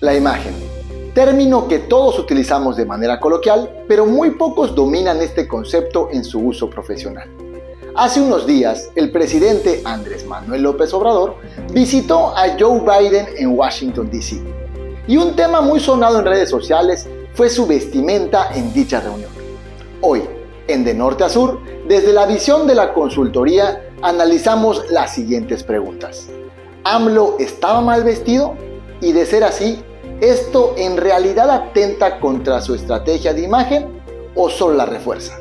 La imagen. Término que todos utilizamos de manera coloquial, pero muy pocos dominan este concepto en su uso profesional. Hace unos días, el presidente Andrés Manuel López Obrador visitó a Joe Biden en Washington, D.C. Y un tema muy sonado en redes sociales fue su vestimenta en dicha reunión. Hoy, en De Norte a Sur, desde la visión de la consultoría, analizamos las siguientes preguntas. ¿AMLO estaba mal vestido? Y de ser así, ¿esto en realidad atenta contra su estrategia de imagen o solo la refuerza?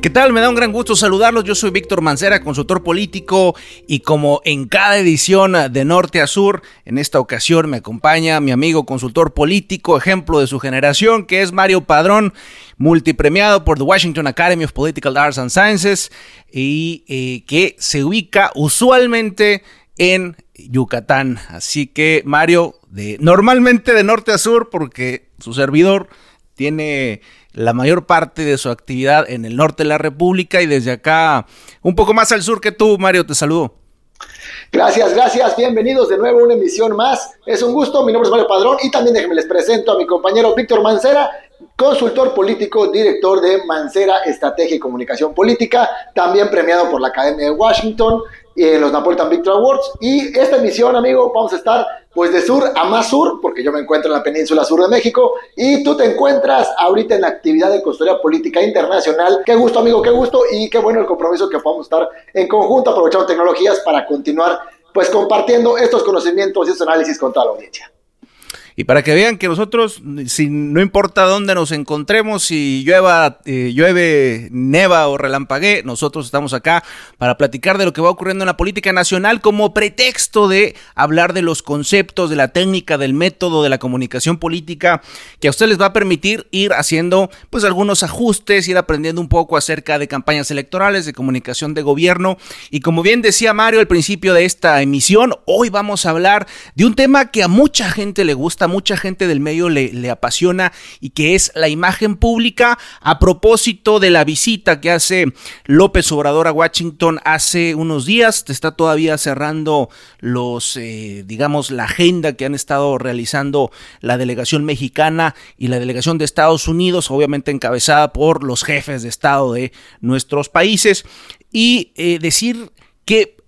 ¿Qué tal? Me da un gran gusto saludarlos. Yo soy Víctor Mancera, consultor político y como en cada edición de Norte a Sur, en esta ocasión me acompaña mi amigo consultor político, ejemplo de su generación, que es Mario Padrón, multipremiado por The Washington Academy of Political Arts and Sciences y eh, que se ubica usualmente en Yucatán. Así que Mario, normalmente de norte a sur, porque su servidor tiene la mayor parte de su actividad en el norte de la República y desde acá un poco más al sur que tú, Mario, te saludo. Gracias, gracias, bienvenidos de nuevo a una emisión más. Es un gusto, mi nombre es Mario Padrón y también déjenme les presento a mi compañero Víctor Mancera, consultor político, director de Mancera Estrategia y Comunicación Política, también premiado por la Academia de Washington en los Napolitan Victor Awards. Y esta emisión, amigo, vamos a estar pues de sur a más sur, porque yo me encuentro en la península sur de México y tú te encuentras ahorita en la actividad de consultoría política internacional. Qué gusto, amigo, qué gusto y qué bueno el compromiso que podamos estar en conjunto aprovechando tecnologías para continuar pues compartiendo estos conocimientos y estos análisis con toda la audiencia. Y para que vean que nosotros, si no importa dónde nos encontremos, si llueva, eh, llueve, neva o relampague, nosotros estamos acá para platicar de lo que va ocurriendo en la política nacional como pretexto de hablar de los conceptos, de la técnica, del método, de la comunicación política, que a usted les va a permitir ir haciendo pues algunos ajustes, ir aprendiendo un poco acerca de campañas electorales, de comunicación de gobierno. Y como bien decía Mario al principio de esta emisión, hoy vamos a hablar de un tema que a mucha gente le gusta mucha gente del medio le, apasiona y que es la imagen pública a propósito de la visita que hace López Obrador a Washington hace unos días. Está todavía cerrando los, eh, digamos, la agenda que han estado realizando la delegación mexicana y la delegación de Estados Unidos, obviamente encabezada por los jefes de Estado de nuestros países. Y eh, decir que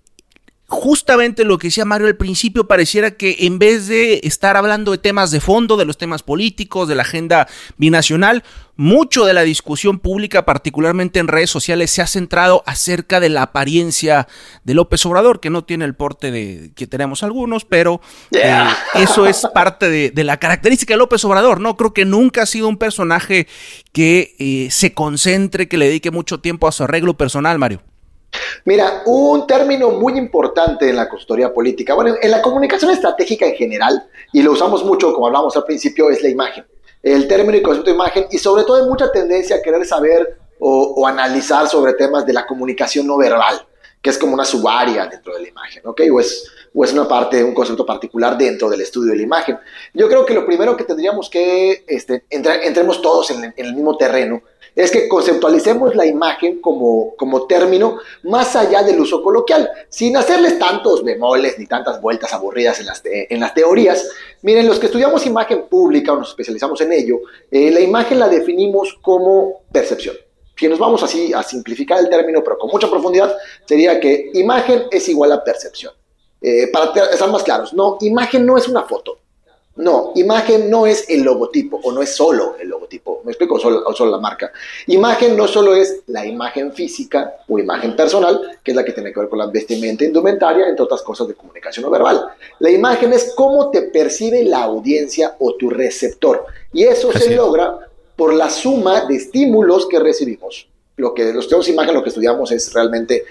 justamente lo que decía Mario al principio, pareciera que en vez de estar hablando de temas de fondo, de los temas políticos, de la agenda binacional, mucho de la discusión pública, particularmente en redes sociales, se ha centrado acerca de la apariencia de López Obrador, que no tiene el porte de que tenemos algunos, pero eh, eso es parte de, la característica de López Obrador, ¿no? Creo que nunca ha sido un personaje que eh, se concentre, que le dedique mucho tiempo a su arreglo personal, Mario. Mira, un término muy importante en la consultoría política, bueno, en la comunicación estratégica en general, y lo usamos mucho, como hablamos al principio, es la imagen. El término y concepto de imagen, y sobre todo hay mucha tendencia a querer saber o, analizar sobre temas de la comunicación no verbal, que es como una subárea dentro de la imagen, ¿ok? O es, o es una parte, un concepto particular dentro del estudio de la imagen. Yo creo que lo primero que tendríamos que, este, entremos todos en, en el mismo terreno, es que conceptualicemos la imagen como, como término más allá del uso coloquial, sin hacerles tantos bemoles ni tantas vueltas aburridas en las, en las teorías. Miren, los que estudiamos imagen pública o nos especializamos en ello, eh, la imagen la definimos como percepción. Si nos vamos así a simplificar el término, pero con mucha profundidad, sería que imagen es igual a percepción. Eh, para estar más claros, no, imagen no es una foto. No, imagen no es el logotipo o no es solo el logotipo, me explico, solo, solo la marca. Imagen no solo es la imagen física o imagen personal, que es la que tiene que ver con la vestimenta indumentaria, entre otras cosas de comunicación no verbal. La imagen es cómo te percibe la audiencia o tu receptor. Y eso se logra por la suma de estímulos que recibimos. Lo que los tenemos imagen, lo que estudiamos es realmente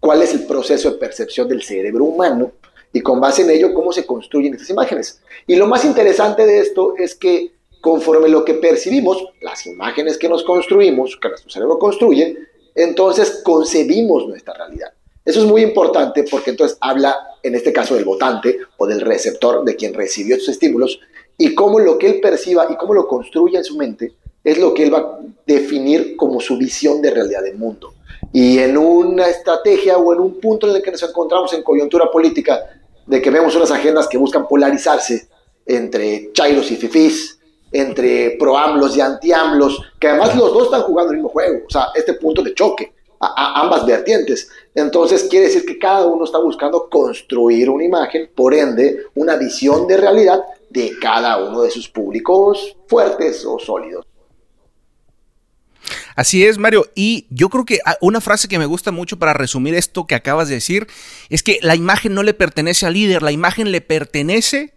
cuál es el proceso de percepción del cerebro humano y con base en ello cómo se construyen estas imágenes. Y lo más interesante de esto es que conforme lo que percibimos, las imágenes que nos construimos, que nuestro cerebro construye, entonces concebimos nuestra realidad. Eso es muy importante porque entonces habla, en este caso, del votante o del receptor, de quien recibió estos estímulos, y cómo lo que él perciba y cómo lo construye en su mente es lo que él va a definir como su visión de realidad del mundo. Y en una estrategia o en un punto en el que nos encontramos en coyuntura política de que vemos unas agendas que buscan polarizarse, entre chairos y fifís, entre proamblos y antiamblos, que además los dos están jugando el mismo juego, o sea, este punto de choque, a, ambas vertientes. Entonces quiere decir que cada uno está buscando construir una imagen, por ende, una visión de realidad de cada uno de sus públicos fuertes o sólidos. Así es, Mario. Y yo creo que ah, una frase que me gusta mucho para resumir esto que acabas de decir es que la imagen no le pertenece al líder, la imagen le pertenece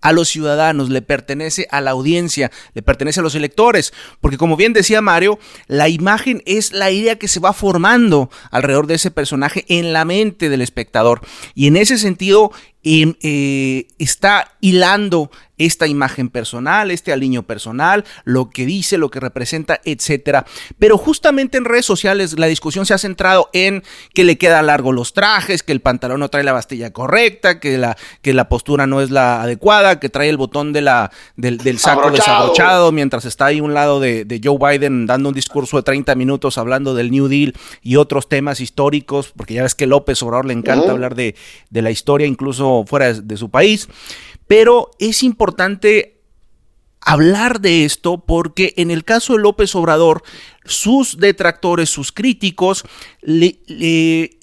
a los ciudadanos, le pertenece a la audiencia, le pertenece a los electores, porque como bien decía Mario, la imagen es la idea que se va formando alrededor de ese personaje en la mente del espectador. Y en ese sentido, em, eh, está hilando esta imagen personal, este aliño personal, lo que dice, lo que representa, etcétera. Pero justamente en redes sociales la discusión se ha centrado en que le quedan largos los trajes, que el pantalón no trae la bastilla correcta, que la, que la postura no es la adecuada, que trae el botón de la, del, saco desabrochado mientras está ahí un lado de, Joe Biden dando un discurso de 30 minutos hablando del New Deal y otros temas históricos, porque ya ves que López Obrador le encanta hablar de, la historia incluso fuera de su país. Pero es importante hablar de esto porque en el caso de López Obrador, sus detractores, sus críticos, le,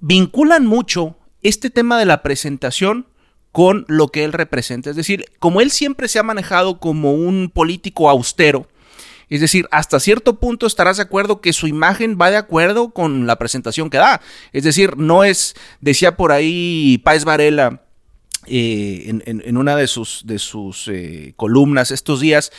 vinculan mucho este tema de la presentación con lo que él representa. Es decir, como él siempre se ha manejado como un político austero, es decir, hasta cierto punto estarás de acuerdo que su imagen va de acuerdo con la presentación que da. Es decir, no es, decía por ahí Páez Varela, eh, en, una de sus, de sus eh, columnas estos días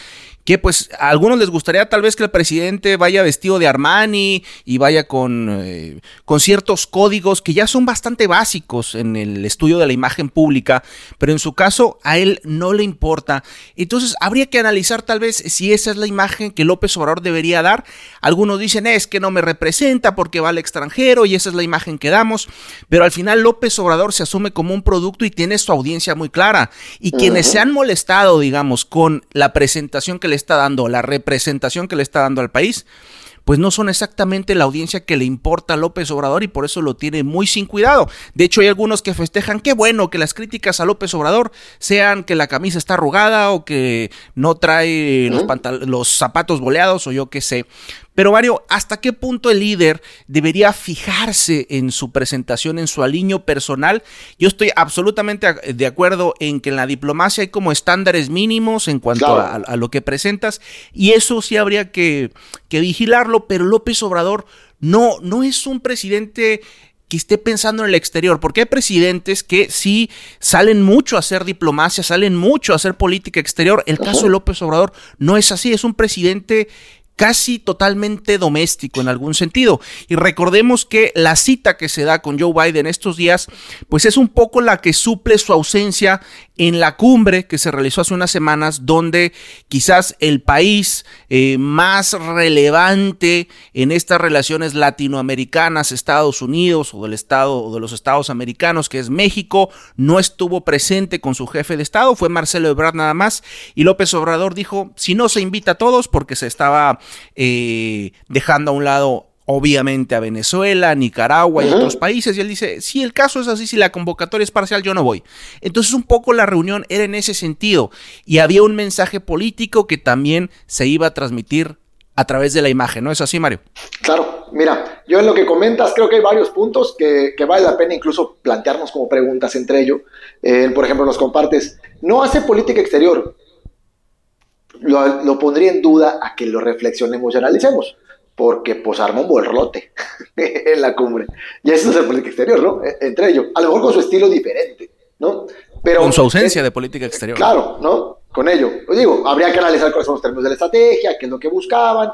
que pues a algunos les gustaría tal vez que el presidente vaya vestido de Armani y vaya con, eh, con ciertos códigos que ya son bastante básicos en el estudio de la imagen pública, pero en su caso a él no le importa. Entonces habría que analizar tal vez si esa es la imagen que López Obrador debería dar. Algunos dicen es que no me representa porque va al extranjero y esa es la imagen que damos, pero al final López Obrador se asume como un producto y tiene su audiencia muy clara. Y quienes se han molestado, digamos, con la presentación que le está dando, la representación que le está dando al país, pues no son exactamente la audiencia que le importa a López Obrador y por eso lo tiene muy sin cuidado. De hecho, hay algunos que festejan, qué bueno que las críticas a López Obrador sean que la camisa está arrugada o que no trae los, los zapatos boleados o yo qué sé. Pero Mario, ¿hasta qué punto el líder debería fijarse en su presentación, en su aliño personal? Yo estoy absolutamente de acuerdo en que en la diplomacia hay como estándares mínimos en cuanto a, lo que presentas y eso sí habría que, que vigilarlo, pero López Obrador no, no es un presidente que esté pensando en el exterior, porque hay presidentes que sí salen mucho a hacer diplomacia, salen mucho a hacer política exterior. El caso de López Obrador no es así, es un presidente casi totalmente doméstico en algún sentido. Y recordemos que la cita que se da con Joe Biden estos días, pues es un poco la que suple su ausencia en la cumbre que se realizó hace unas semanas, donde quizás el país eh, más relevante en estas relaciones latinoamericanas, Estados Unidos o del Estado o de los Estados americanos, que es México, no estuvo presente con su jefe de Estado, fue Marcelo Ebrard nada más, y López Obrador dijo, si no se invita a todos, porque se estaba eh, dejando a un lado obviamente a Venezuela, Nicaragua y otros países. Y él dice, si el caso es así, si la convocatoria es parcial, yo no voy. Entonces un poco la reunión era en ese sentido. Y había un mensaje político que también se iba a transmitir a través de la imagen, ¿no es así, Mario? Claro, mira, yo en lo que comentas creo que hay varios puntos que, vale la pena incluso plantearnos como preguntas entre ellos. Eh, por ejemplo, nos compartes, no hace política exterior. Lo, lo pondría en duda a que lo reflexionemos y analicemos porque pues armó un borlote en la cumbre. Y eso es el política exterior, ¿no? E, entre ellos. A lo mejor con su estilo diferente, ¿no? Pero, con su ausencia de política exterior. Claro, ¿no? Con ello. Pues digo, habría que analizar cuáles son los términos de la estrategia, qué es lo que buscaban,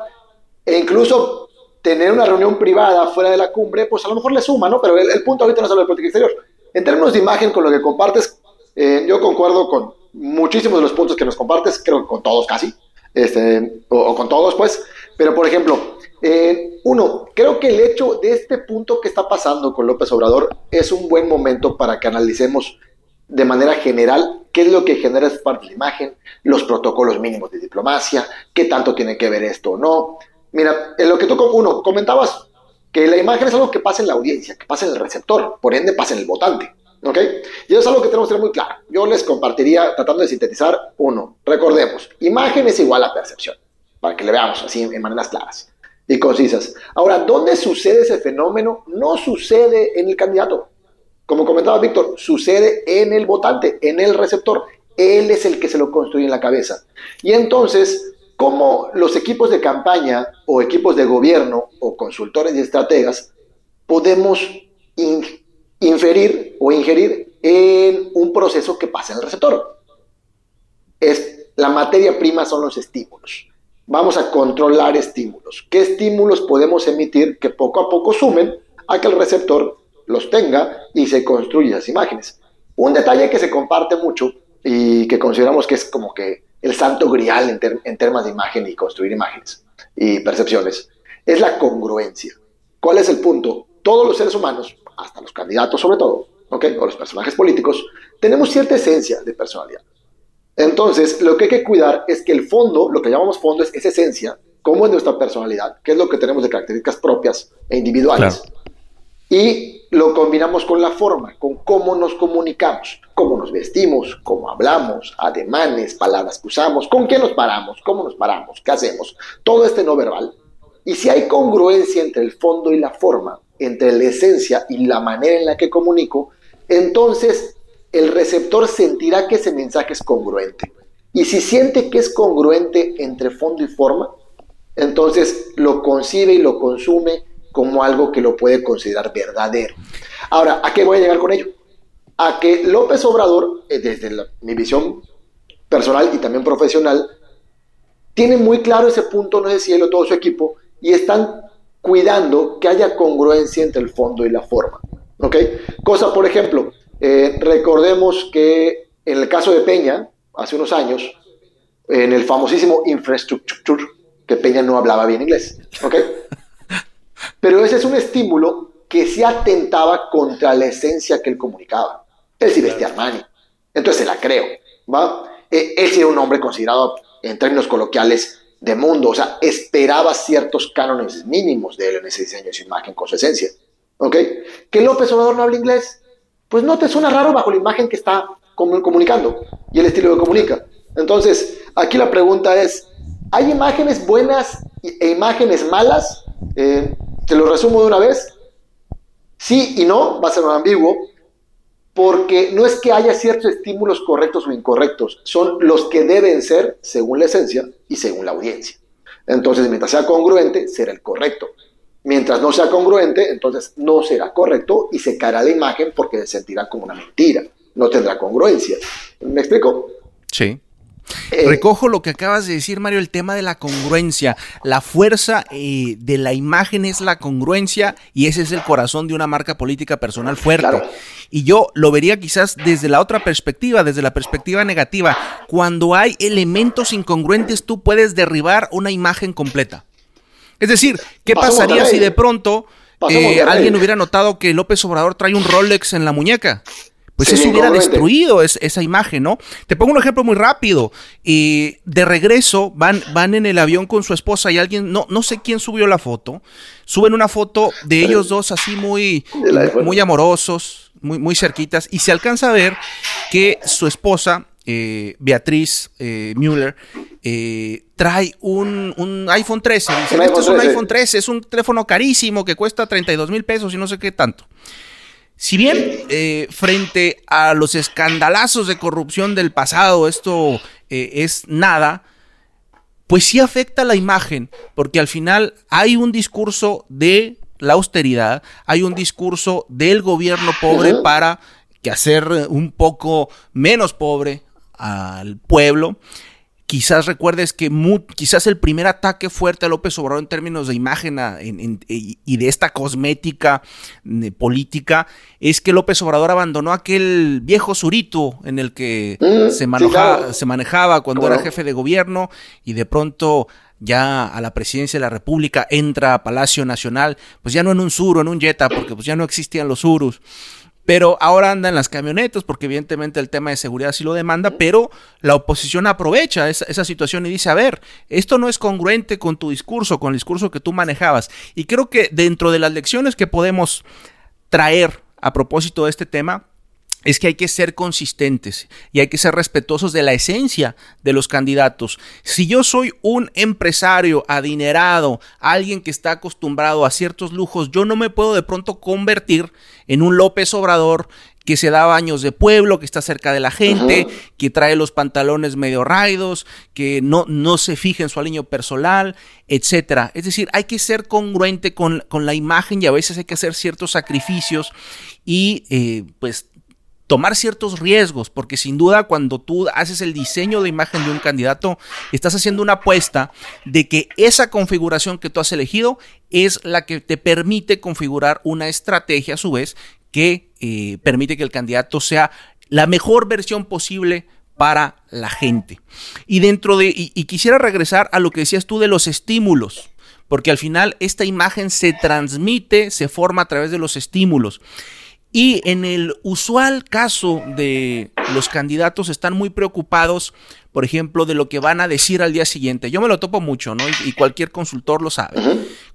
e incluso tener una reunión privada fuera de la cumbre, pues a lo mejor le suma, ¿no? Pero el, punto ahorita no es hablar de política exterior. En términos de imagen, con lo que compartes, eh, yo concuerdo con muchísimos de los puntos que nos compartes, creo que con todos casi, este, o con todos, pues. Pero, por ejemplo, eh, uno, creo que el hecho de este punto que está pasando con López Obrador es un buen momento para que analicemos de manera general qué es lo que genera esa parte de la imagen, los protocolos mínimos de diplomacia, qué tanto tiene que ver esto o no. Mira, en lo que tú, uno, comentabas que la imagen es algo que pasa en la audiencia, que pasa en el receptor, por ende pasa en el votante. ¿Ok? Y eso es algo que tenemos que tener muy claro. Yo les compartiría, tratando de sintetizar, uno, recordemos, imagen es igual a percepción, para que le veamos así en maneras claras y concisas. Ahora, ¿dónde sucede ese fenómeno? No sucede en el candidato. Como comentaba Víctor, sucede en el votante, en el receptor. Él es el que se lo construye en la cabeza. Y entonces, ¿cómo los equipos de campaña o equipos de gobierno o consultores y estrategas podemos inferir o ingerir en un proceso que pasa en el receptor. Es, la materia prima son los estímulos. Vamos a controlar estímulos. ¿Qué estímulos podemos emitir que poco a poco sumen a que el receptor los tenga y se construya las imágenes? Un detalle que se comparte mucho y que consideramos que es como que el santo grial en, en temas de imagen y construir imágenes y percepciones es la congruencia. ¿Cuál es el punto? Todos los seres humanos hasta los candidatos sobre todo, ¿ok? O los personajes políticos, tenemos cierta esencia de personalidad. Entonces, lo que hay que cuidar es que el fondo, lo que llamamos fondo, es esa esencia, cómo es nuestra personalidad, qué es lo que tenemos de características propias e individuales. Y lo combinamos con la forma, con cómo nos comunicamos, cómo nos vestimos, cómo hablamos, ademanes, palabras que usamos, con qué nos paramos, cómo nos paramos, qué hacemos, todo este no verbal. Y si hay congruencia entre el fondo y la forma, entre la esencia y la manera en la que comunico, entonces el receptor sentirá que ese mensaje es congruente. Y si siente que es congruente entre fondo y forma, entonces lo concibe y lo consume como algo que lo puede considerar verdadero. Ahora, ¿a qué voy a llegar con ello? A que López Obrador, eh, desde mi visión personal y también profesional, tiene muy claro ese punto, no sé si él todo su equipo, y están cuidando que haya congruencia entre el fondo y la forma. ¿Ok? Cosa, por ejemplo, eh, recordemos que en el caso de Peña, hace unos años, en el famosísimo infrastructure, que Peña no hablaba bien inglés. ¿Ok? Pero ese es un estímulo que se atentaba contra la esencia que él comunicaba. Él sí vestía Armani. Entonces se la creo. ¿va? Eh, él sí era un hombre considerado, en términos coloquiales, de mundo, o sea, esperaba ciertos cánones mínimos de él en ese diseño de su imagen con su esencia. ¿Ok? ¿Que López Obrador no habla inglés? Pues no te suena raro bajo la imagen que está comunicando y el estilo que comunica. Entonces, aquí la pregunta es, ¿hay imágenes buenas e imágenes malas? Eh, te lo resumo de una vez. Sí y no, va a ser un ambiguo, porque no es que haya ciertos estímulos correctos o incorrectos, son los que deben ser según la esencia y según la audiencia. Entonces, mientras sea congruente, será el correcto. Mientras no sea congruente, entonces no será correcto y se caerá la imagen porque se sentirá como una mentira, no tendrá congruencia. ¿Me explico? Sí. Eh, Recojo lo que acabas de decir, Mario, el tema de la congruencia. La fuerza eh, de la imagen es la congruencia y ese es el corazón de una marca política personal fuerte. Y yo lo vería quizás desde la otra perspectiva, desde la perspectiva negativa. Cuando hay elementos incongruentes, tú puedes derribar una imagen completa. Es decir, ¿qué pasaría si de pronto eh, alguien hubiera notado que López Obrador trae un Rolex en la muñeca? pues eso hubiera destruido esa imagen, ¿no? Te pongo un ejemplo muy rápido. Y de regreso van, van en el avión con su esposa y alguien, no, no sé quién subió la foto, suben una foto de ellos dos así muy, muy amorosos, muy, muy cerquitas, y se alcanza a ver que su esposa, eh, Beatriz eh, Müller, eh, trae un, iPhone 13. Dice, este es un iPhone 13, es un teléfono carísimo que cuesta 32 mil pesos y no sé qué tanto. Si bien eh, frente a los escandalazos de corrupción del pasado esto eh, es nada, pues sí afecta la imagen, porque al final hay un discurso de la austeridad, hay un discurso del gobierno pobre para que hacer un poco menos pobre al pueblo. Quizás recuerdes que quizás el primer ataque fuerte a López Obrador en términos de imagen y de esta cosmética política es que López Obrador abandonó aquel viejo surito en el que mm, se, se, manejaba cuando era jefe de gobierno y de pronto ya a la presidencia de la República entra a Palacio Nacional, pues ya no en un suro, en un jetta, porque pues ya no existían los surus pero ahora anda en las camionetas porque evidentemente el tema de seguridad sí lo demanda, pero la oposición aprovecha esa, situación y dice, a ver, esto no es congruente con tu discurso, con el discurso que tú manejabas. Y creo que dentro de las lecciones que podemos traer a propósito de este tema, es que hay que ser consistentes y hay que ser respetuosos de la esencia de los candidatos. Si yo soy un empresario adinerado, alguien que está acostumbrado a ciertos lujos, yo no me puedo de pronto convertir en un López Obrador que se da baños de pueblo, que está cerca de la gente, que trae los pantalones medio raidos, que no, no se fija en su aliño personal, etcétera. Es decir, hay que ser congruente con, con, la imagen y a veces hay que hacer ciertos sacrificios y eh, pues tomar ciertos riesgos, porque sin duda cuando tú haces el diseño de imagen de un candidato, estás haciendo una apuesta de que esa configuración que tú has elegido es la que te permite configurar una estrategia a su vez que eh, permite que el candidato sea la mejor versión posible para la gente. Y dentro de, y quisiera regresar a lo que decías tú de los estímulos porque al final esta imagen se transmite, se forma a través de los estímulos. Y en el usual caso de los candidatos están muy preocupados, por ejemplo, de lo que van a decir al día siguiente. Yo me lo topo mucho, ¿no? Y, cualquier consultor lo sabe.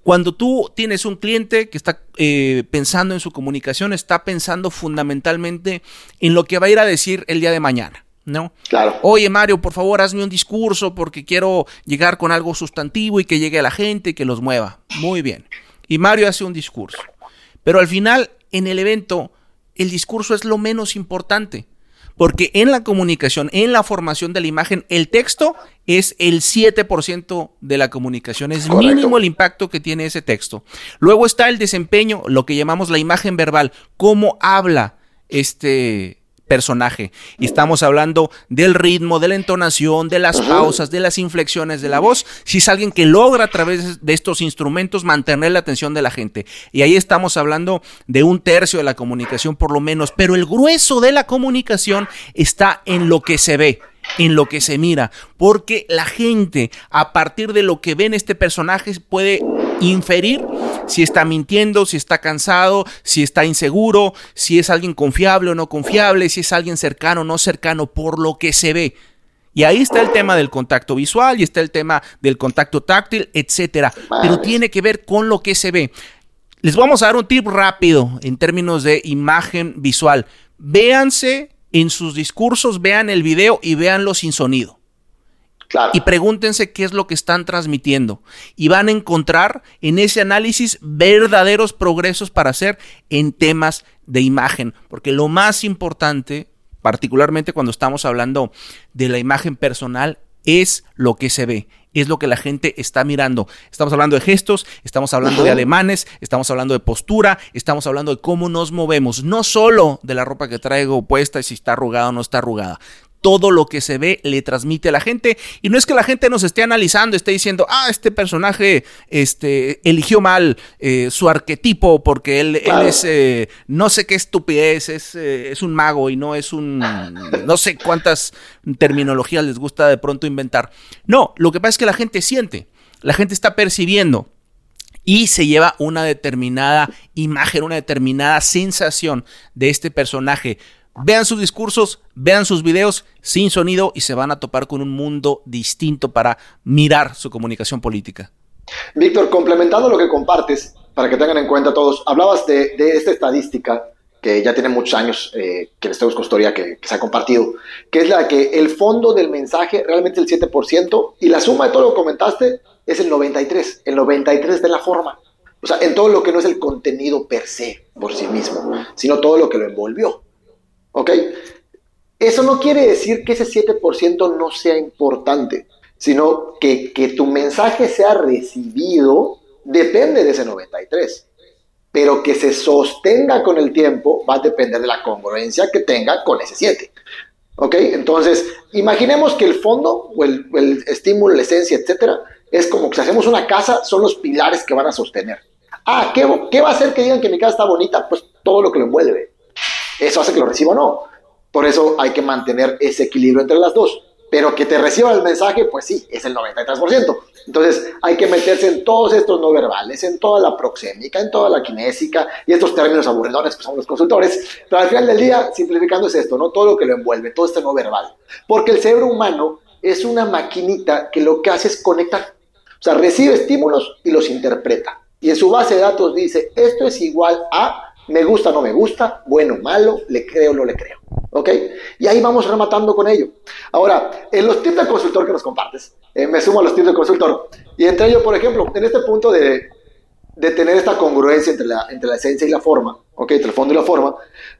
Cuando tú tienes un cliente que está eh, pensando en su comunicación, está pensando fundamentalmente en lo que va a ir a decir el día de mañana. ¿no? Claro. Oye, Mario, por favor, hazme un discurso porque quiero llegar con algo sustantivo y que llegue a la gente y que los mueva. Muy bien. Y Mario hace un discurso. Pero al final en el evento el discurso es lo menos importante. Porque en la comunicación, en la formación de la imagen, el texto es el 7% de la comunicación. Es mínimo el impacto que tiene ese texto. Luego está el desempeño, lo que llamamos la imagen verbal, cómo habla este personaje. Y estamos hablando del ritmo, de la entonación, de las pausas, de las inflexiones de la voz. Si es alguien que logra a través de estos instrumentos mantener la atención de la gente. Y ahí estamos hablando de un tercio de la comunicación por lo menos. Pero el grueso de la comunicación está en lo que se ve en lo que se mira, porque la gente a partir de lo que ve en este personaje puede inferir si está mintiendo, si está cansado, si está inseguro, si es alguien confiable o no confiable, si es alguien cercano o no cercano, por lo que se ve. Y ahí está el tema del contacto visual y está el tema del contacto táctil, etcétera. Pero tiene que ver con lo que se ve. Les vamos a dar un tip rápido en términos de imagen visual. Véanse en sus discursos, vean el video y véanlo sin sonido. Y pregúntense qué es lo que están transmitiendo. Y van a encontrar en ese análisis verdaderos progresos para hacer en temas de imagen. Porque lo más importante, particularmente cuando estamos hablando de la imagen personal, es lo que se ve, es lo que la gente está mirando. Estamos hablando de gestos, estamos hablando de ademanes, estamos hablando de postura, estamos hablando de cómo nos movemos, no solo de la ropa que traigo puesta y si está arrugada o no está arrugada todo lo que se ve le transmite a la gente. Y no es que la gente nos esté analizando, esté diciendo, ah, este personaje este, eligió mal eh, su arquetipo porque él, es, eh, no sé qué estupidez, es, eh, es un mago y no es un, no sé cuántas terminologías les gusta de pronto inventar. No, lo que pasa es que la gente siente, la gente está percibiendo y se lleva una determinada imagen, una determinada sensación de este personaje. Vean sus discursos, vean sus videos sin sonido y se van a topar con un mundo distinto para mirar su comunicación política. Víctor, complementando lo que compartes, para que tengan en cuenta todos, hablabas de, esta estadística que ya tiene muchos años, eh, que les tengo historia que, que, se ha compartido, que es la que el fondo del mensaje realmente el 7% y la suma de todo lo que comentaste es el 93%, el 93% de la forma. O sea, en todo lo que no es el contenido per se, por sí mismo, sino todo lo que lo envolvió. ¿Ok? Eso no quiere decir que ese 7% no sea importante, sino que, que tu mensaje sea recibido depende de ese 93. Pero que se sostenga con el tiempo va a depender de la congruencia que tenga con ese 7. ¿Ok? Entonces, imaginemos que el fondo o el, el estímulo, la esencia, etcétera, es como que si hacemos una casa, son los pilares que van a sostener. Ah, ¿qué, ¿qué va a hacer que digan que mi casa está bonita? Pues todo lo que lo envuelve. Eso hace que lo reciba o no. Por eso hay que mantener ese equilibrio entre las dos. Pero que te reciba el mensaje, pues sí, es el 93%. Entonces hay que meterse en todos estos no verbales, en toda la proxémica, en toda la kinésica y estos términos aburridones que son los consultores. Pero al final del día, simplificando es esto, ¿no? Todo lo que lo envuelve, todo este no verbal. Porque el cerebro humano es una maquinita que lo que hace es conectar. O sea, recibe estímulos y los interpreta. Y en su base de datos dice, esto es igual a Me gusta, no me gusta, bueno, malo, le creo, no le creo. ¿Ok? Y ahí vamos rematando con ello. Ahora, en los tips de consultor que nos compartes, eh, me sumo a los tips de consultor. Y entre ellos, por ejemplo, en este punto de, de tener esta congruencia entre la, entre la esencia y la forma, ¿ok? Entre el fondo y la forma,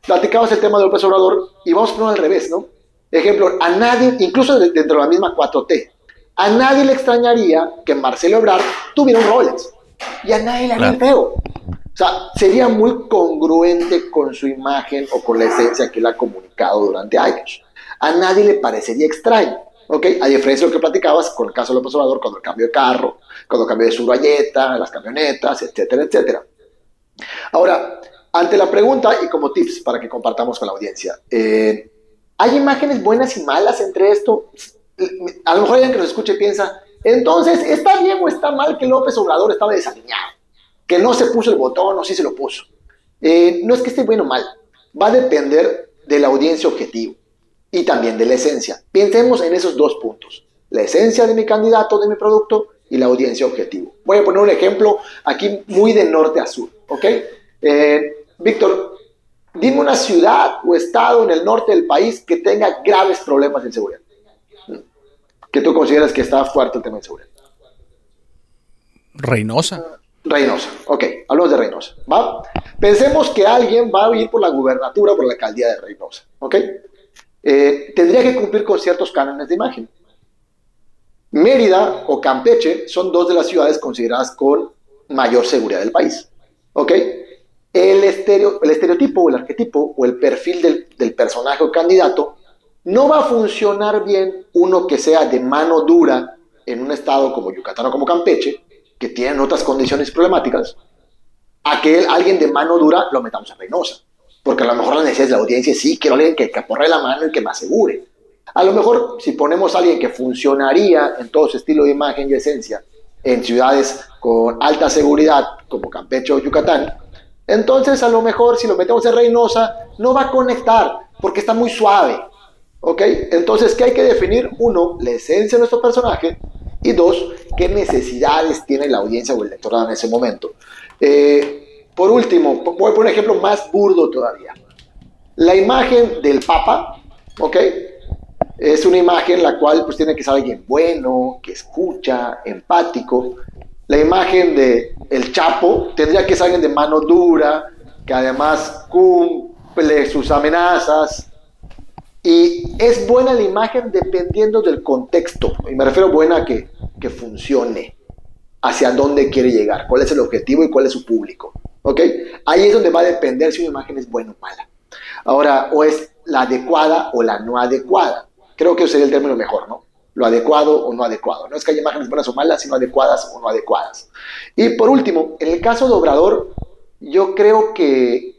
platicabas el tema del López Obrador y vamos a ponerlo al revés, ¿no? Ejemplo, a nadie, incluso dentro de la misma 4T, a nadie le extrañaría que Marcelo Ebrard tuviera un Rolex. Y a nadie le haría feo. O sea, sería muy congruente con su imagen o con la esencia que él ha comunicado durante años. A nadie le parecería extraño. ¿ok? A diferencia de lo que platicabas con el caso de López Obrador, cuando el cambio de carro, cuando cambio de su galleta, las camionetas, etcétera, etcétera. Ahora, ante la pregunta y como tips para que compartamos con la audiencia, eh, ¿hay imágenes buenas y malas entre esto? A lo mejor alguien que nos escuche piensa, entonces, ¿está bien o está mal que López Obrador estaba desaliñado? Que no se puso el botón o sí se lo puso. Eh, no es que esté bueno o mal, va a depender de la audiencia objetivo y también de la esencia. Pensemos en esos dos puntos, la esencia de mi candidato, de mi producto y la audiencia objetivo. Voy a poner un ejemplo aquí muy de norte a sur, ¿ok? Eh, Víctor, dime una ciudad o estado en el norte del país que tenga graves problemas de seguridad que tú consideras que está fuerte el tema de seguridad? Reynosa. Reynosa, ok, hablamos de Reynosa. ¿va? Pensemos que alguien va a ir por la gubernatura o por la alcaldía de Reynosa, ¿ok? Eh, tendría que cumplir con ciertos cánones de imagen. Mérida o Campeche son dos de las ciudades consideradas con mayor seguridad del país, ¿ok? El, estereo, el estereotipo o el arquetipo o el perfil del, del personaje o candidato no va a funcionar bien uno que sea de mano dura en un estado como Yucatán o como Campeche, que tienen otras condiciones problemáticas, a que alguien de mano dura lo metamos a Reynosa. Porque a lo mejor la necesidad de la audiencia sí, quiero alguien que, que aporre la mano y que me asegure. A lo mejor si ponemos a alguien que funcionaría en todo su estilo de imagen y esencia en ciudades con alta seguridad como Campeche o Yucatán, entonces a lo mejor si lo metemos en Reynosa no va a conectar porque está muy suave, ¿Ok? Entonces, ¿qué hay que definir? Uno, la esencia de nuestro personaje. Y dos, qué necesidades tiene la audiencia o el lectorado en ese momento. Eh, por último, voy a poner un ejemplo más burdo todavía. La imagen del Papa, ¿ok? Es una imagen la cual pues tiene que ser alguien bueno, que escucha, empático. La imagen de el Chapo tendría que ser alguien de mano dura, que además cumple sus amenazas, y es buena la imagen dependiendo del contexto. Y me refiero a buena que, que funcione. Hacia dónde quiere llegar. Cuál es el objetivo y cuál es su público. ¿Ok? Ahí es donde va a depender si una imagen es buena o mala. Ahora, o es la adecuada o la no adecuada. Creo que sería el término mejor, ¿no? Lo adecuado o no adecuado. No es que haya imágenes buenas o malas, sino adecuadas o no adecuadas. Y por último, en el caso de Obrador, yo creo que,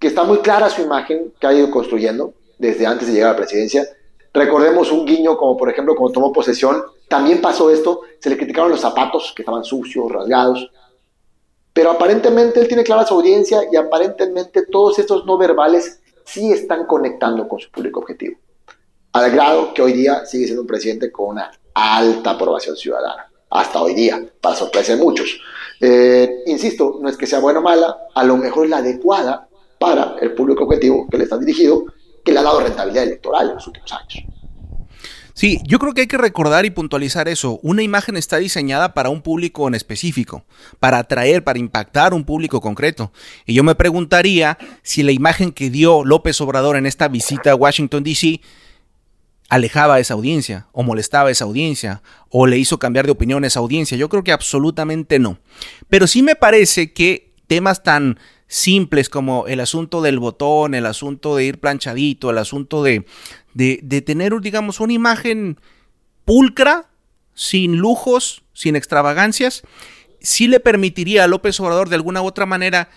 que está muy clara su imagen que ha ido construyendo desde antes de llegar a la presidencia. Recordemos un guiño como por ejemplo cuando tomó posesión, también pasó esto, se le criticaron los zapatos que estaban sucios, rasgados, pero aparentemente él tiene clara su audiencia y aparentemente todos estos no verbales sí están conectando con su público objetivo, al grado que hoy día sigue siendo un presidente con una alta aprobación ciudadana, hasta hoy día, para sorpresa de muchos. Eh, insisto, no es que sea buena o mala, a lo mejor es la adecuada para el público objetivo que le está dirigido que le ha dado rentabilidad electoral en los últimos años. Sí, yo creo que hay que recordar y puntualizar eso. Una imagen está diseñada para un público en específico, para atraer, para impactar un público concreto. Y yo me preguntaría si la imagen que dio López Obrador en esta visita a Washington, D.C., alejaba a esa audiencia, o molestaba a esa audiencia, o le hizo cambiar de opinión a esa audiencia. Yo creo que absolutamente no. Pero sí me parece que temas tan simples como el asunto del botón, el asunto de ir planchadito, el asunto de, de, tener, digamos, una imagen pulcra, sin lujos, sin extravagancias, sí le permitiría a López Obrador de alguna u otra manera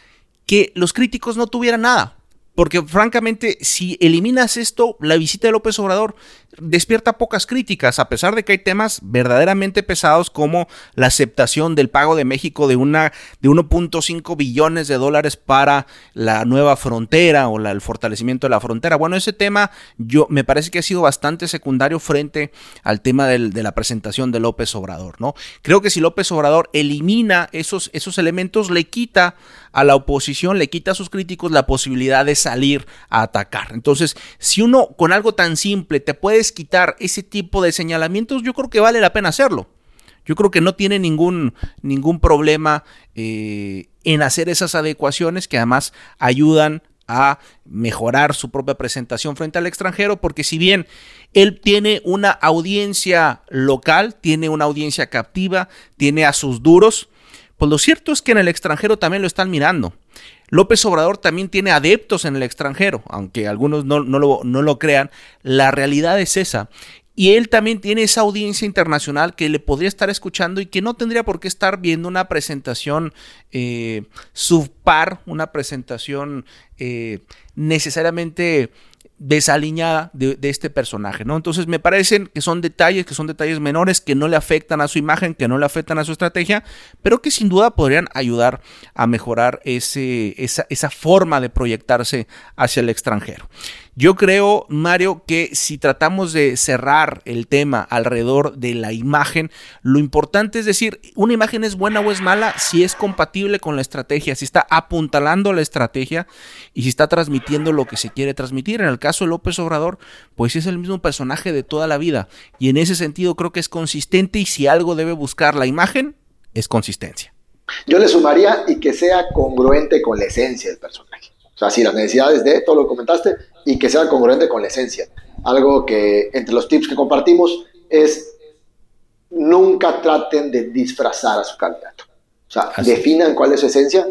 que los críticos no tuvieran nada. Porque francamente, si eliminas esto, la visita de López Obrador despierta pocas críticas, a pesar de que hay temas verdaderamente pesados como la aceptación del pago de México de una de 1.5 billones de dólares para la nueva frontera o el fortalecimiento de la frontera. Bueno, ese tema yo me parece que ha sido bastante secundario frente al tema de la presentación de López Obrador, ¿no? Creo que si López Obrador elimina esos, esos elementos, le quita a la oposición, le quita a sus críticos la posibilidad de salir a atacar. Entonces, si uno con algo tan simple te quitar ese tipo de señalamientos, yo creo que vale la pena hacerlo. Yo creo que no tiene ningún, ningún problema eh, en hacer esas adecuaciones que además ayudan a mejorar su propia presentación frente al extranjero, porque si bien él tiene una audiencia local, tiene una audiencia captiva, tiene a sus duros, pues lo cierto es que en el extranjero también lo están mirando. López Obrador también tiene adeptos en el extranjero, aunque algunos no, lo, crean, la realidad es esa. Y él también tiene esa audiencia internacional que le podría estar escuchando y que no tendría por qué estar viendo una presentación eh, subpar, una presentación eh, necesariamente desaliñada de, este personaje, ¿no? Entonces me parecen que son detalles, que son detalles menores, que no le afectan a su imagen, que no le afectan a su estrategia, pero que sin duda podrían ayudar a mejorar esa, esa forma de proyectarse hacia el extranjero. Yo creo, Mario, que si tratamos de cerrar el tema alrededor de la imagen, lo importante es decir, una imagen es buena o es mala si es compatible con la estrategia, si está apuntalando la estrategia y si está transmitiendo lo que se quiere transmitir. En el caso de López Obrador, pues es el mismo personaje de toda la vida y en ese sentido creo que es consistente y si algo debe buscar la imagen, es consistencia. Yo le sumaría y que sea congruente con la esencia del personaje. O sea, si las necesidades de, todo lo que comentaste, y que sea congruente con la esencia. Algo que entre los tips que compartimos es nunca traten de disfrazar a su candidato. O sea, definan cuál es su esencia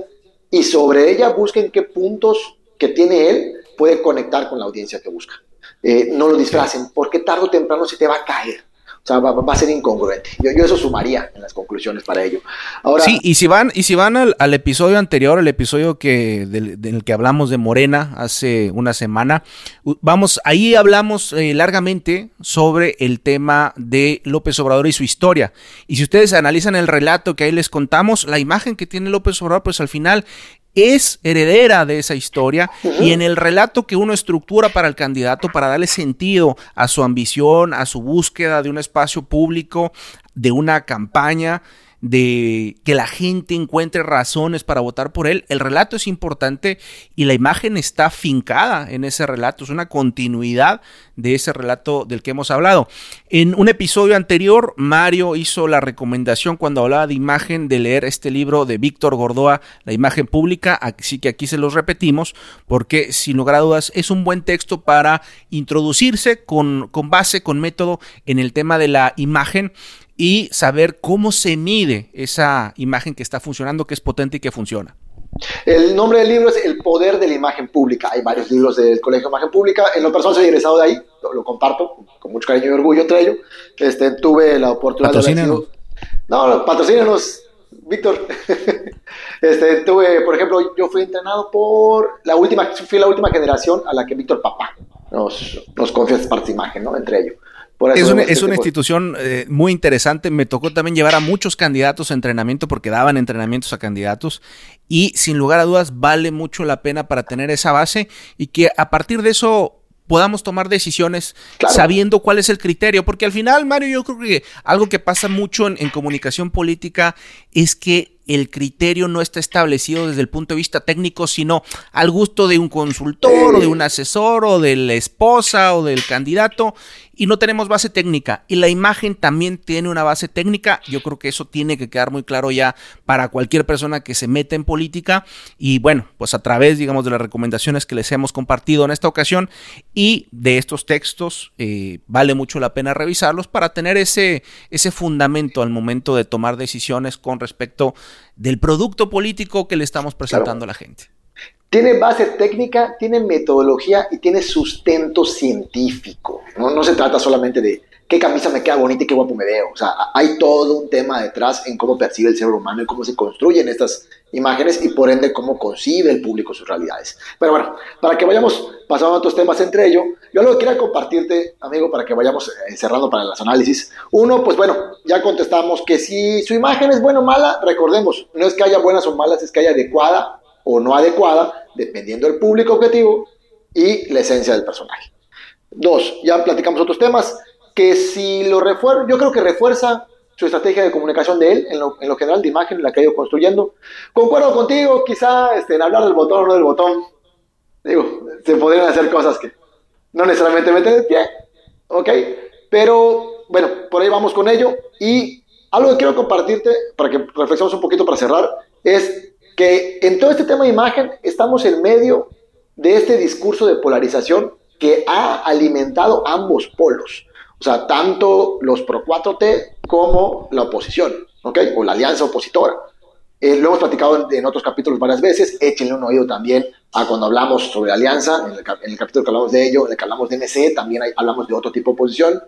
y sobre ella busquen qué puntos que tiene él puede conectar con la audiencia que busca. Eh, no lo disfracen, porque tarde o temprano se te va a caer. O sea, va, a ser incongruente. Yo, yo, eso sumaría en las conclusiones para ello. Ahora, sí, y si van, y si van al, episodio anterior, el episodio que del, que hablamos de Morena hace una semana, vamos, ahí hablamos eh, largamente sobre el tema de López Obrador y su historia. Y si ustedes analizan el relato que ahí les contamos, la imagen que tiene López Obrador, pues al final es heredera de esa historia y en el relato que uno estructura para el candidato para darle sentido a su ambición, a su búsqueda de un espacio público, de una campaña, de que la gente encuentre razones para votar por él. El relato es importante y la imagen está fincada en ese relato, es una continuidad de ese relato del que hemos hablado. En un episodio anterior, Mario hizo la recomendación cuando hablaba de imagen de leer este libro de Víctor Gordoa, La imagen pública, así que aquí se los repetimos porque sin lugar a dudas es un buen texto para introducirse con, con base, con método en el tema de la imagen y saber cómo se mide esa imagen que está funcionando, que es potente y que funciona. El nombre del libro es El poder de la imagen pública. Hay varios libros del Colegio de Imagen Pública. En lo personal soy egresado de ahí, lo, comparto con mucho cariño y orgullo entre ellos. Este, tuve la oportunidad de... Sido... No, patrocínenos, Víctor. este, tuve, por ejemplo, yo fui entrenado por la última, fui la última generación a la que Víctor Papá nos, nos confía parte de imagen, ¿no? Entre ellos. Es una, es una institución eh, muy interesante. Me tocó también llevar a muchos candidatos a entrenamiento porque daban entrenamientos a candidatos y sin lugar a dudas vale mucho la pena para tener esa base y que a partir de eso podamos tomar decisiones sabiendo cuál es el criterio, porque al final, Mario, yo creo que algo que pasa mucho en comunicación política es que el criterio no está establecido desde el punto de vista técnico, sino al gusto de un consultor o de un asesor o de la esposa o del candidato y no tenemos base técnica. Y la imagen también tiene una base técnica. Yo creo que eso tiene que quedar muy claro ya para cualquier persona que se meta en política. Y bueno, pues a través, digamos, de las recomendaciones que les hemos compartido en esta ocasión y de estos textos, eh, vale mucho la pena revisarlos para tener ese, ese fundamento al momento de tomar decisiones con respecto del producto político que le estamos presentando a la gente. Tiene base técnica, tiene metodología y tiene sustento científico. ¿no? no se trata solamente de qué camisa me queda bonita y qué guapo me veo. O sea, hay todo un tema detrás en cómo percibe el ser humano y cómo se construyen estas imágenes y por ende cómo concibe el público sus realidades. Pero bueno, para que vayamos pasando a otros temas entre ellos, yo lo que quería compartirte, amigo, para que vayamos eh, cerrando para los análisis. Uno, pues bueno, ya contestamos que si su imagen es buena o mala, recordemos, no es que haya buenas o malas, es que haya adecuada o no adecuada, dependiendo del público objetivo y la esencia del personaje. Dos, ya platicamos otros temas, que si lo refuerza, yo creo que refuerza su estrategia de comunicación de él, en lo, en lo, general de imagen, la que ha ido construyendo. Concuerdo contigo, quizá este, en hablar del botón o no del botón. Digo, se podrían hacer cosas que no necesariamente meten el pie, ¿ok? Pero bueno, por ahí vamos con ello. Y algo que quiero compartirte, para que reflexionemos un poquito para cerrar, es que en todo este tema de imagen estamos en medio de este discurso de polarización que ha alimentado ambos polos. O sea, tanto los pro 4T como la oposición, ¿ok? O la alianza opositora. Eh, lo hemos platicado en, otros capítulos varias veces. Échenle un oído también a cuando hablamos sobre la alianza, en el, capítulo que hablamos de ello, en el que hablamos de MC, también hablamos de otro tipo de oposición.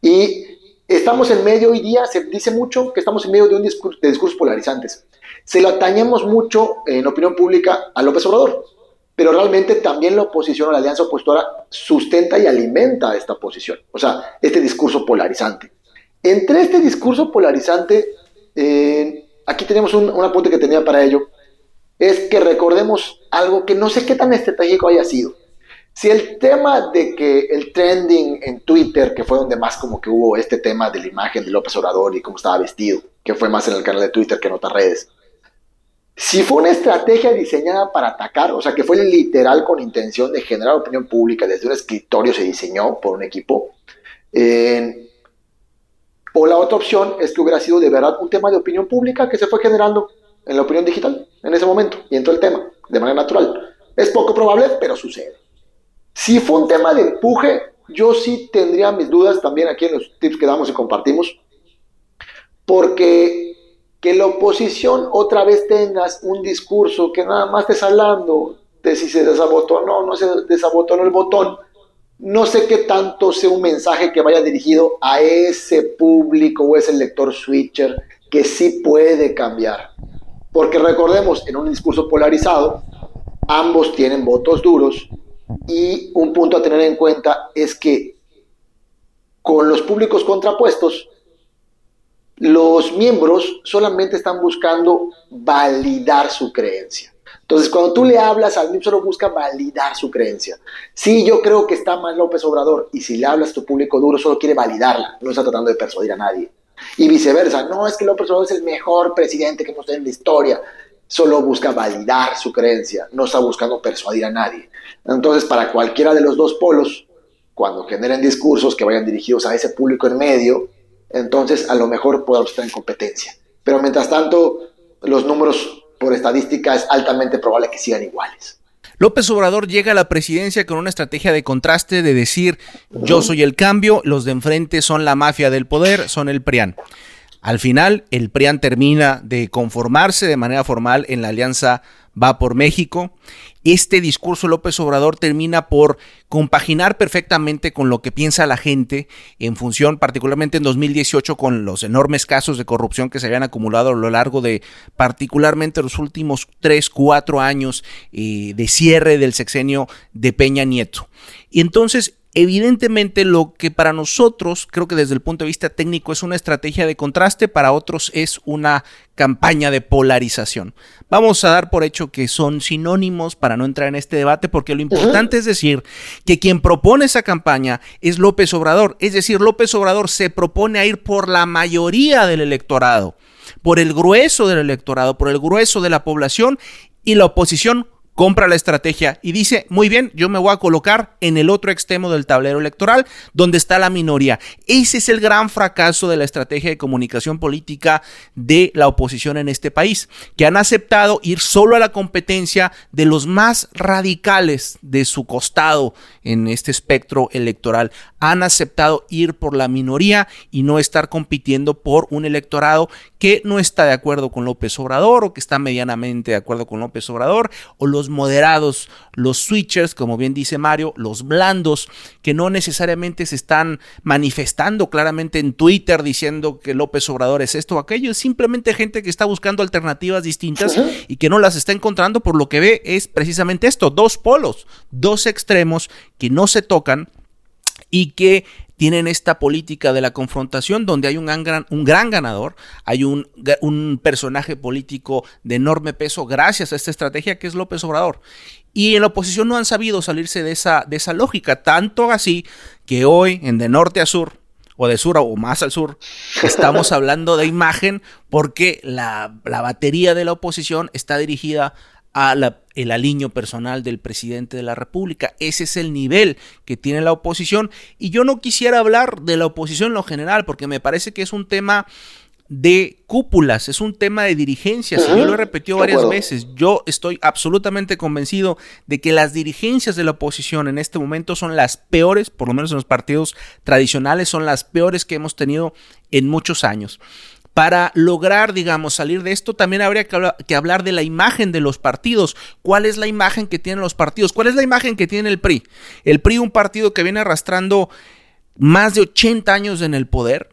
Y estamos en medio hoy día, se dice mucho que estamos en medio de un discurso, de discursos polarizantes. Se lo atañemos mucho en opinión pública a López Obrador pero realmente también la oposición o la alianza opositora sustenta y alimenta esta posición, o sea, este discurso polarizante. Entre este discurso polarizante, eh, aquí tenemos un, apunte que tenía para ello, es que recordemos algo que no sé qué tan estratégico haya sido. Si el tema de que el trending en Twitter, que fue donde más como que hubo este tema de la imagen de López Obrador y cómo estaba vestido, que fue más en el canal de Twitter que en otras redes, si fue una estrategia diseñada para atacar, o sea, que fue literal con intención de generar opinión pública, desde un escritorio se diseñó por un equipo, o la otra opción es que hubiera sido de verdad un tema de opinión pública que se fue generando en la opinión digital en ese momento y en todo el tema, de manera natural. Es poco probable, pero sucede. Si fue un tema de empuje, yo sí tendría mis dudas también aquí en los tips que damos y compartimos, porque que la oposición otra vez tengas un discurso que nada más estés hablando de si se desabotonó o no se desabotonó el botón, no sé qué tanto sea un mensaje que vaya dirigido a ese público o ese lector switcher que sí puede cambiar. Porque recordemos, en un discurso polarizado, ambos tienen votos duros y un punto a tener en cuenta es que con los públicos contrapuestos, los miembros solamente están buscando validar su creencia. Entonces, cuando tú le hablas al solo busca validar su creencia. Sí, yo creo que está mal López Obrador, y si le hablas a tu público duro, solo quiere validarla, no está tratando de persuadir a nadie. Y viceversa, no es que López Obrador es el mejor presidente que hemos tenido en la historia, solo busca validar su creencia, no está buscando persuadir a nadie. Entonces, para cualquiera de los dos polos, cuando generen discursos que vayan dirigidos a ese público en medio, entonces a lo mejor podamos estar en competencia. Pero mientras tanto, los números por estadística es altamente probable que sigan iguales. López Obrador llega a la presidencia con una estrategia de contraste de decir yo soy el cambio, los de enfrente son la mafia del poder, son el PRIAN. Al final, el PRIAN termina de conformarse de manera formal en la alianza Va por México. Este discurso López Obrador termina por compaginar perfectamente con lo que piensa la gente en función, particularmente en 2018, con los enormes casos de corrupción que se habían acumulado a lo largo de particularmente los últimos 3, 4 años eh, de cierre del sexenio de Peña Nieto. Y entonces Evidentemente lo que para nosotros, creo que desde el punto de vista técnico es una estrategia de contraste, para otros es una campaña de polarización. Vamos a dar por hecho que son sinónimos para no entrar en este debate, porque lo importante es decir que quien propone esa campaña es López Obrador, es decir, López Obrador se propone a ir por la mayoría del electorado, por el grueso del electorado, por el grueso de la población y la oposición compra la estrategia y dice, muy bien, yo me voy a colocar en el otro extremo del tablero electoral, donde está la minoría. Ese es el gran fracaso de la estrategia de comunicación política de la oposición en este país, que han aceptado ir solo a la competencia de los más radicales de su costado en este espectro electoral. Han aceptado ir por la minoría y no estar compitiendo por un electorado que no está de acuerdo con López Obrador o que está medianamente de acuerdo con López Obrador o los los moderados, los switchers, como bien dice Mario, los blandos, que no necesariamente se están manifestando claramente en Twitter diciendo que López Obrador es esto o aquello, es simplemente gente que está buscando alternativas distintas y que no las está encontrando, por lo que ve es precisamente esto, dos polos, dos extremos que no se tocan y que tienen esta política de la confrontación donde hay un gran, un gran ganador, hay un, un, personaje político de enorme peso gracias a esta estrategia que es López Obrador. Y en la oposición no han sabido salirse de esa, de esa lógica, tanto así que hoy en de norte a sur, o de sur o más al sur, estamos hablando de imagen porque la, la batería de la oposición está dirigida a la, el aliño personal del presidente de la República. Ese es el nivel que tiene la oposición. Y yo no quisiera hablar de la oposición en lo general, porque me parece que es un tema de cúpulas, es un tema de dirigencias. y yo lo he repetido varias veces. Yo estoy absolutamente convencido de que las dirigencias de la oposición en este momento son las peores, por lo menos en los partidos tradicionales, son las peores que hemos tenido en muchos años para lograr, digamos, salir de esto, también habría que, hablar de la imagen de los partidos. ¿Cuál es la imagen que tienen los partidos? ¿Cuál es la imagen que tiene el PRI? El PRI, un partido que viene arrastrando más de 80 años en el poder,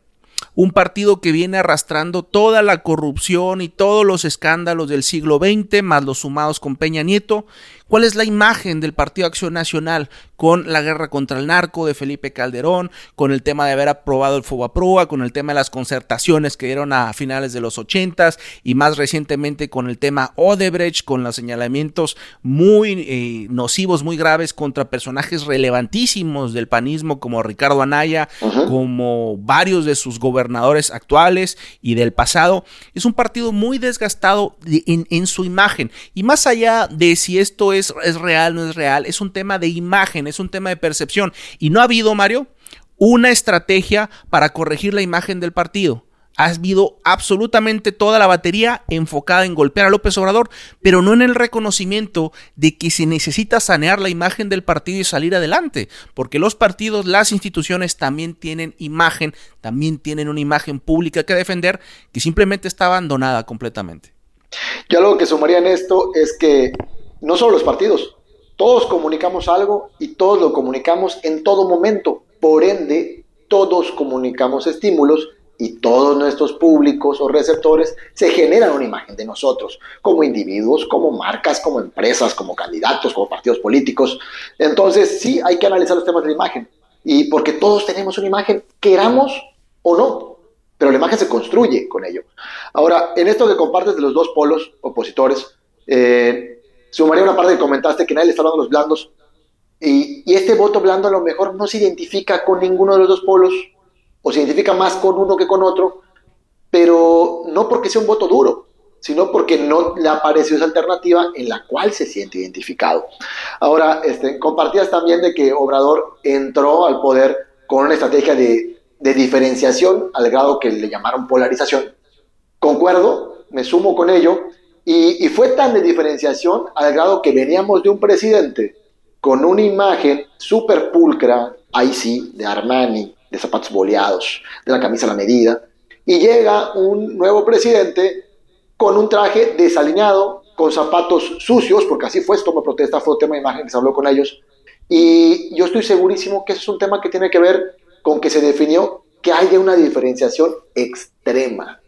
un partido que viene arrastrando toda la corrupción y todos los escándalos del siglo XX, más los sumados con Peña Nieto. ¿Cuál es la imagen del Partido Acción Nacional con la guerra contra el narco de Felipe Calderón, con el tema de haber aprobado el Fobaproa, con el tema de las concertaciones que dieron a finales de los ochentas y más recientemente con el tema Odebrecht, con los señalamientos muy eh, nocivos, muy graves contra personajes relevantísimos del panismo como Ricardo Anaya, como varios de sus gobernadores actuales y del pasado? Es un partido muy desgastado en, en su imagen y más allá de si esto es es, real, no es real, es un tema de imagen, es un tema de percepción. Y no ha habido, Mario, una estrategia para corregir la imagen del partido. Ha habido absolutamente toda la batería enfocada en golpear a López Obrador, pero no en el reconocimiento de que se necesita sanear la imagen del partido y salir adelante, porque los partidos, las instituciones también tienen imagen, también tienen una imagen pública que defender que simplemente está abandonada completamente. Yo algo que sumaría en esto es que no solo los partidos, todos comunicamos algo y todos lo comunicamos en todo momento. Por ende, todos comunicamos estímulos y todos nuestros públicos o receptores se generan una imagen de nosotros, como individuos, como marcas, como empresas, como candidatos, como partidos políticos. Entonces, sí hay que analizar los temas de la imagen. Y porque todos tenemos una imagen, queramos o no, pero la imagen se construye con ello. Ahora, en esto que compartes de los dos polos opositores, eh, Sumaría una parte que comentaste que nadie le está hablando a los blandos. Y, este voto blando a lo mejor no se identifica con ninguno de los dos polos, o se identifica más con uno que con otro, pero no porque sea un voto duro, sino porque no le apareció esa alternativa en la cual se siente identificado. Ahora, este, compartías también de que Obrador entró al poder con una estrategia de, de diferenciación al grado que le llamaron polarización. Concuerdo, me sumo con ello, y, fue tan de diferenciación al grado que veníamos de un presidente con una imagen súper pulcra, ahí sí, de Armani, de zapatos boleados, de la camisa a la medida, y llega un nuevo presidente con un traje desalineado, con zapatos sucios, porque así fue, esto me protesta, fue un tema de imagen que se habló con ellos, y yo estoy segurísimo que eso es un tema que tiene que ver con que se definió que haya una diferenciación extrema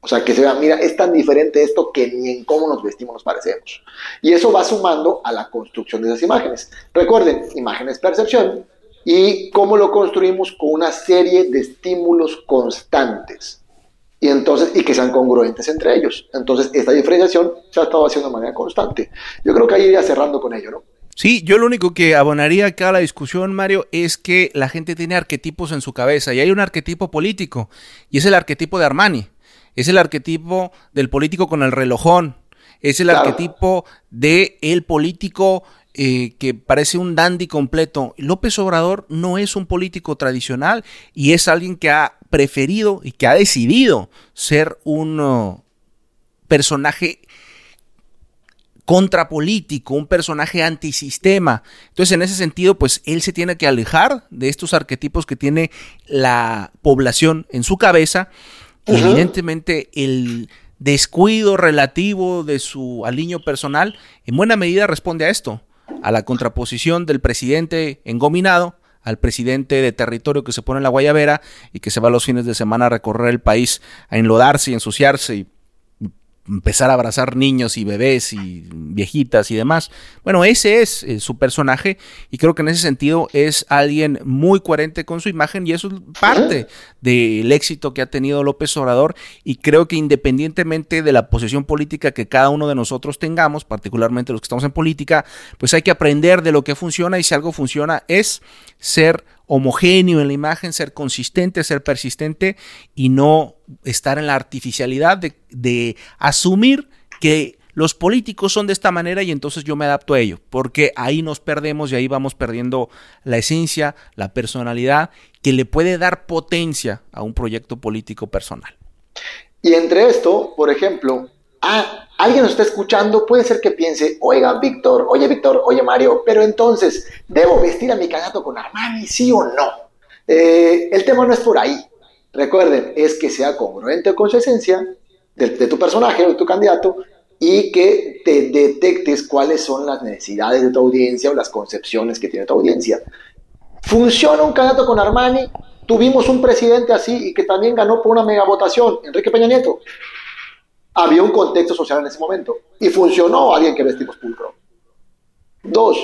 o sea, que se vea, mira, es tan diferente esto que ni en cómo nos vestimos nos parecemos. Y eso va sumando a la construcción de esas imágenes. Recuerden, imágenes percepción y cómo lo construimos con una serie de estímulos constantes. Y entonces, y que sean congruentes entre ellos. Entonces, esta diferenciación se ha estado haciendo de manera constante. Yo creo que ahí iría cerrando con ello, ¿no? Sí, yo lo único que abonaría acá a la discusión, Mario, es que la gente tiene arquetipos en su cabeza y hay un arquetipo político y es el arquetipo de Armani. Es el arquetipo del político con el relojón. Es el arquetipo de el político eh, que parece un dandy completo. López Obrador no es un político tradicional y es alguien que ha preferido y que ha decidido ser un uh, personaje contrapolítico, un personaje antisistema. Entonces, en ese sentido, pues él se tiene que alejar de estos arquetipos que tiene la población en su cabeza Evidentemente, el descuido relativo de su aliño personal, en buena medida responde a esto, a la contraposición del presidente engominado al presidente de territorio que se pone en la guayabera y que se va los fines de semana a recorrer el país a enlodarse y ensuciarse y empezar a abrazar niños y bebés y viejitas y demás. Bueno, ese es eh, su personaje y creo que en ese sentido es alguien muy coherente con su imagen y eso es parte del éxito que ha tenido López Obrador y creo que independientemente de la posición política que cada uno de nosotros tengamos, particularmente los que estamos en política, pues hay que aprender de lo que funciona y si algo funciona es ser homogéneo en la imagen, ser consistente, ser persistente y no estar en la artificialidad de, asumir que los políticos son de esta manera y entonces yo me adapto a ello, porque ahí nos perdemos y ahí vamos perdiendo la esencia, la personalidad que le puede dar potencia a un proyecto político personal. Y entre esto, por ejemplo, alguien nos está escuchando, puede ser que piense, oiga, Víctor, oye, Víctor, oye, Mario, pero entonces, ¿debo vestir a mi candidato con Armani, sí o no? Eh, el tema no es por ahí. Recuerden, es que sea congruente con su esencia de, tu personaje o de tu candidato y que te detectes cuáles son las necesidades de tu audiencia o las concepciones que tiene tu audiencia. ¿Funciona un candidato con Armani? Tuvimos un presidente así y que también ganó por una mega votación, Enrique Peña Nieto. Había un contexto social en ese momento y funcionó alguien que vestimos pulcro. Dos,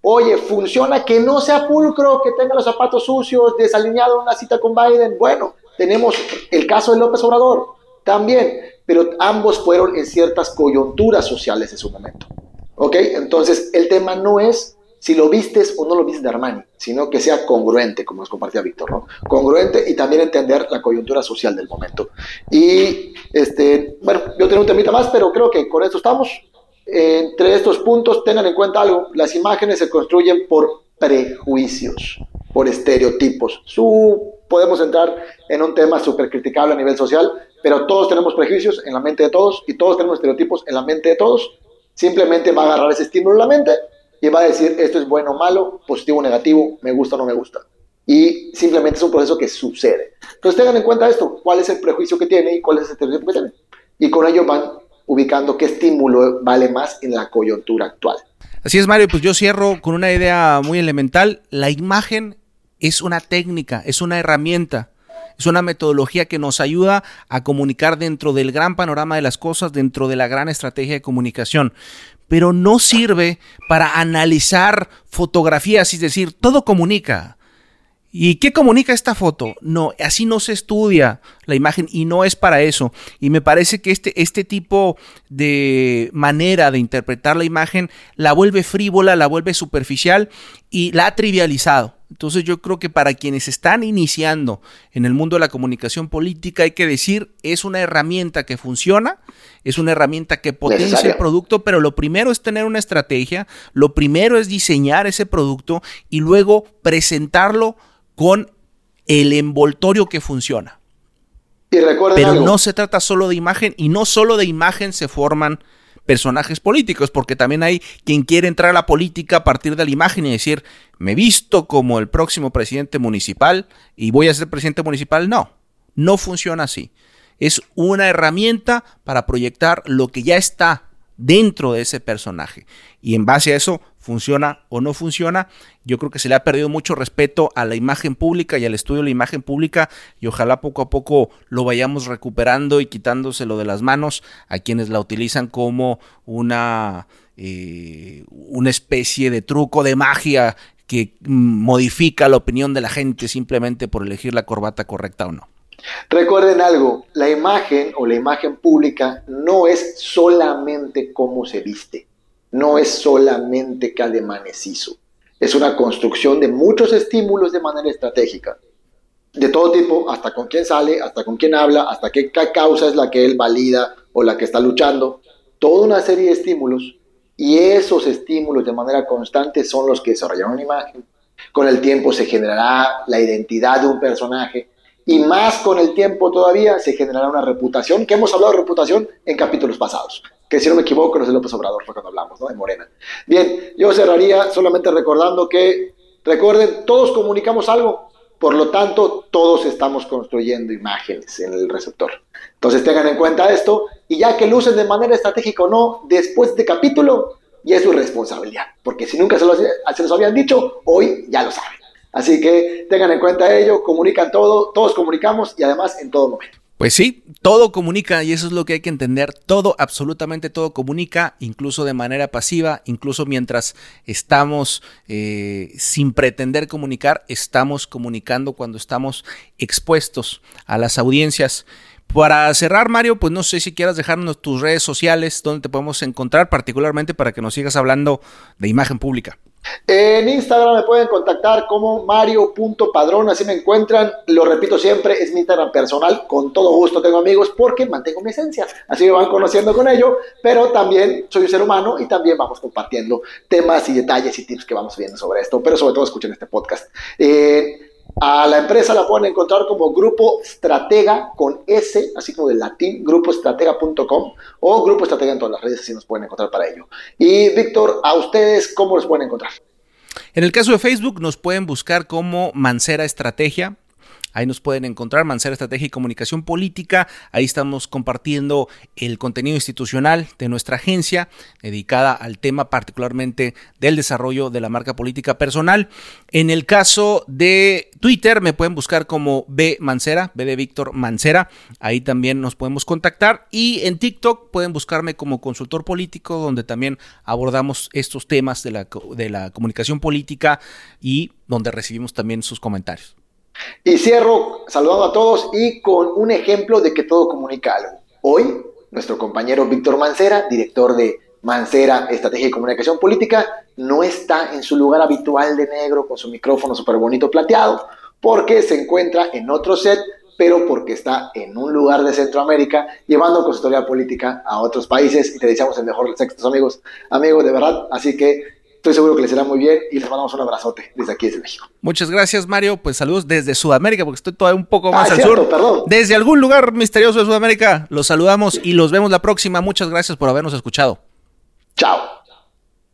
Oye, funciona que no sea pulcro, que tenga los zapatos sucios, desalineado en una cita con Biden. Bueno, tenemos el caso de López Obrador también, pero ambos fueron en ciertas coyunturas sociales en su momento. ¿Ok? Entonces, el tema no es si lo vistes o no lo vistes de Armani, sino que sea congruente, como nos compartía Víctor, ¿no? Congruente y también entender la coyuntura social del momento. Y, este, bueno, yo tengo un temita más, pero creo que con esto estamos. Entre estos puntos, tengan en cuenta algo, las imágenes se construyen por prejuicios, por estereotipos. Su, podemos entrar en un tema súper criticable a nivel social, pero todos tenemos prejuicios en la mente de todos y todos tenemos estereotipos en la mente de todos. Simplemente va a agarrar ese estímulo en la mente y va a decir esto es bueno o malo, positivo o negativo, me gusta o no me gusta. Y simplemente es un proceso que sucede. Entonces tengan en cuenta esto, cuál es el prejuicio que tiene y cuál es el estereotipo que tiene. Y con ello van ubicando qué estímulo vale más en la coyuntura actual. Así es, Mario, pues yo cierro con una idea muy elemental. La imagen es una técnica, es una herramienta, es una metodología que nos ayuda a comunicar dentro del gran panorama de las cosas, dentro de la gran estrategia de comunicación. Pero no sirve para analizar fotografías, es decir, todo comunica. ¿Y qué comunica esta foto? No, así no se estudia la imagen y no es para eso. Y me parece que este, este tipo de manera de interpretar la imagen la vuelve frívola, la vuelve superficial y la ha trivializado. Entonces yo creo que para quienes están iniciando en el mundo de la comunicación política hay que decir, es una herramienta que funciona, es una herramienta que potencia el producto, pero lo primero es tener una estrategia, lo primero es diseñar ese producto y luego presentarlo con el envoltorio que funciona. Pero no se trata solo de imagen y no solo de imagen se forman personajes políticos, porque también hay quien quiere entrar a la política a partir de la imagen y decir, me visto como el próximo presidente municipal y voy a ser presidente municipal. No, no funciona así. Es una herramienta para proyectar lo que ya está dentro de ese personaje. Y en base a eso funciona o no funciona. Yo creo que se le ha perdido mucho respeto a la imagen pública y al estudio de la imagen pública y ojalá poco a poco lo vayamos recuperando y quitándoselo de las manos a quienes la utilizan como una, eh, una especie de truco de magia que modifica la opinión de la gente simplemente por elegir la corbata correcta o no. Recuerden algo, la imagen o la imagen pública no es solamente cómo se viste no es solamente que hizo. Es una construcción de muchos estímulos de manera estratégica. De todo tipo, hasta con quién sale, hasta con quién habla, hasta qué causa es la que él valida o la que está luchando. Toda una serie de estímulos. Y esos estímulos de manera constante son los que desarrollan una imagen. Con el tiempo se generará la identidad de un personaje. Y más con el tiempo todavía se generará una reputación, que hemos hablado de reputación en capítulos pasados que si no me equivoco, no es López Obrador, fue cuando hablamos, ¿no? De Morena. Bien, yo cerraría solamente recordando que, recuerden, todos comunicamos algo, por lo tanto, todos estamos construyendo imágenes en el receptor. Entonces tengan en cuenta esto y ya que lo de manera estratégica o no, después de capítulo, ya es su responsabilidad. Porque si nunca se se los habían dicho, hoy ya lo saben. Así que tengan en cuenta ello, comunican todo, todos comunicamos y además en todo momento. Pues sí, todo comunica y eso es lo que hay que entender. Todo, absolutamente todo comunica, incluso de manera pasiva, incluso mientras estamos eh, sin pretender comunicar, estamos comunicando cuando estamos expuestos a las audiencias. Para cerrar, Mario, pues no sé si quieras dejarnos tus redes sociales, donde te podemos encontrar, particularmente para que nos sigas hablando de imagen pública. En Instagram me pueden contactar como mario.padrón, así me encuentran. Lo repito siempre, es mi Instagram personal. Con todo gusto tengo amigos porque mantengo mi esencia. Así me van conociendo con ello, pero también soy un ser humano y también vamos compartiendo temas y detalles y tips que vamos viendo sobre esto. Pero sobre todo escuchen este podcast. Eh, a la empresa la pueden encontrar como Grupo Estratega con S, así como de latín, grupoestratega.com o Grupo Estratega en todas las redes, así nos pueden encontrar para ello. Y Víctor, ¿a ustedes cómo los pueden encontrar? En el caso de Facebook nos pueden buscar como Mancera Estrategia. Ahí nos pueden encontrar Mancera Estrategia y Comunicación Política. Ahí estamos compartiendo el contenido institucional de nuestra agencia dedicada al tema particularmente del desarrollo de la marca política personal. En el caso de Twitter me pueden buscar como B Mancera, B de Víctor Mancera. Ahí también nos podemos contactar. Y en TikTok pueden buscarme como consultor político, donde también abordamos estos temas de la, de la comunicación política y donde recibimos también sus comentarios. Y cierro saludando a todos y con un ejemplo de que todo comunica algo. Hoy, nuestro compañero Víctor Mancera, director de Mancera Estrategia y Comunicación Política, no está en su lugar habitual de negro con su micrófono súper bonito plateado, porque se encuentra en otro set, pero porque está en un lugar de Centroamérica llevando consultoría política a otros países y te deseamos el mejor sexto, amigos, amigos de verdad. Así que Estoy seguro que les será muy bien y les mandamos un abrazote desde aquí, desde México. Muchas gracias, Mario. Pues saludos desde Sudamérica, porque estoy todavía un poco más ah, al sur. Perdón. Desde algún lugar misterioso de Sudamérica, los saludamos y los vemos la próxima. Muchas gracias por habernos escuchado. Chao.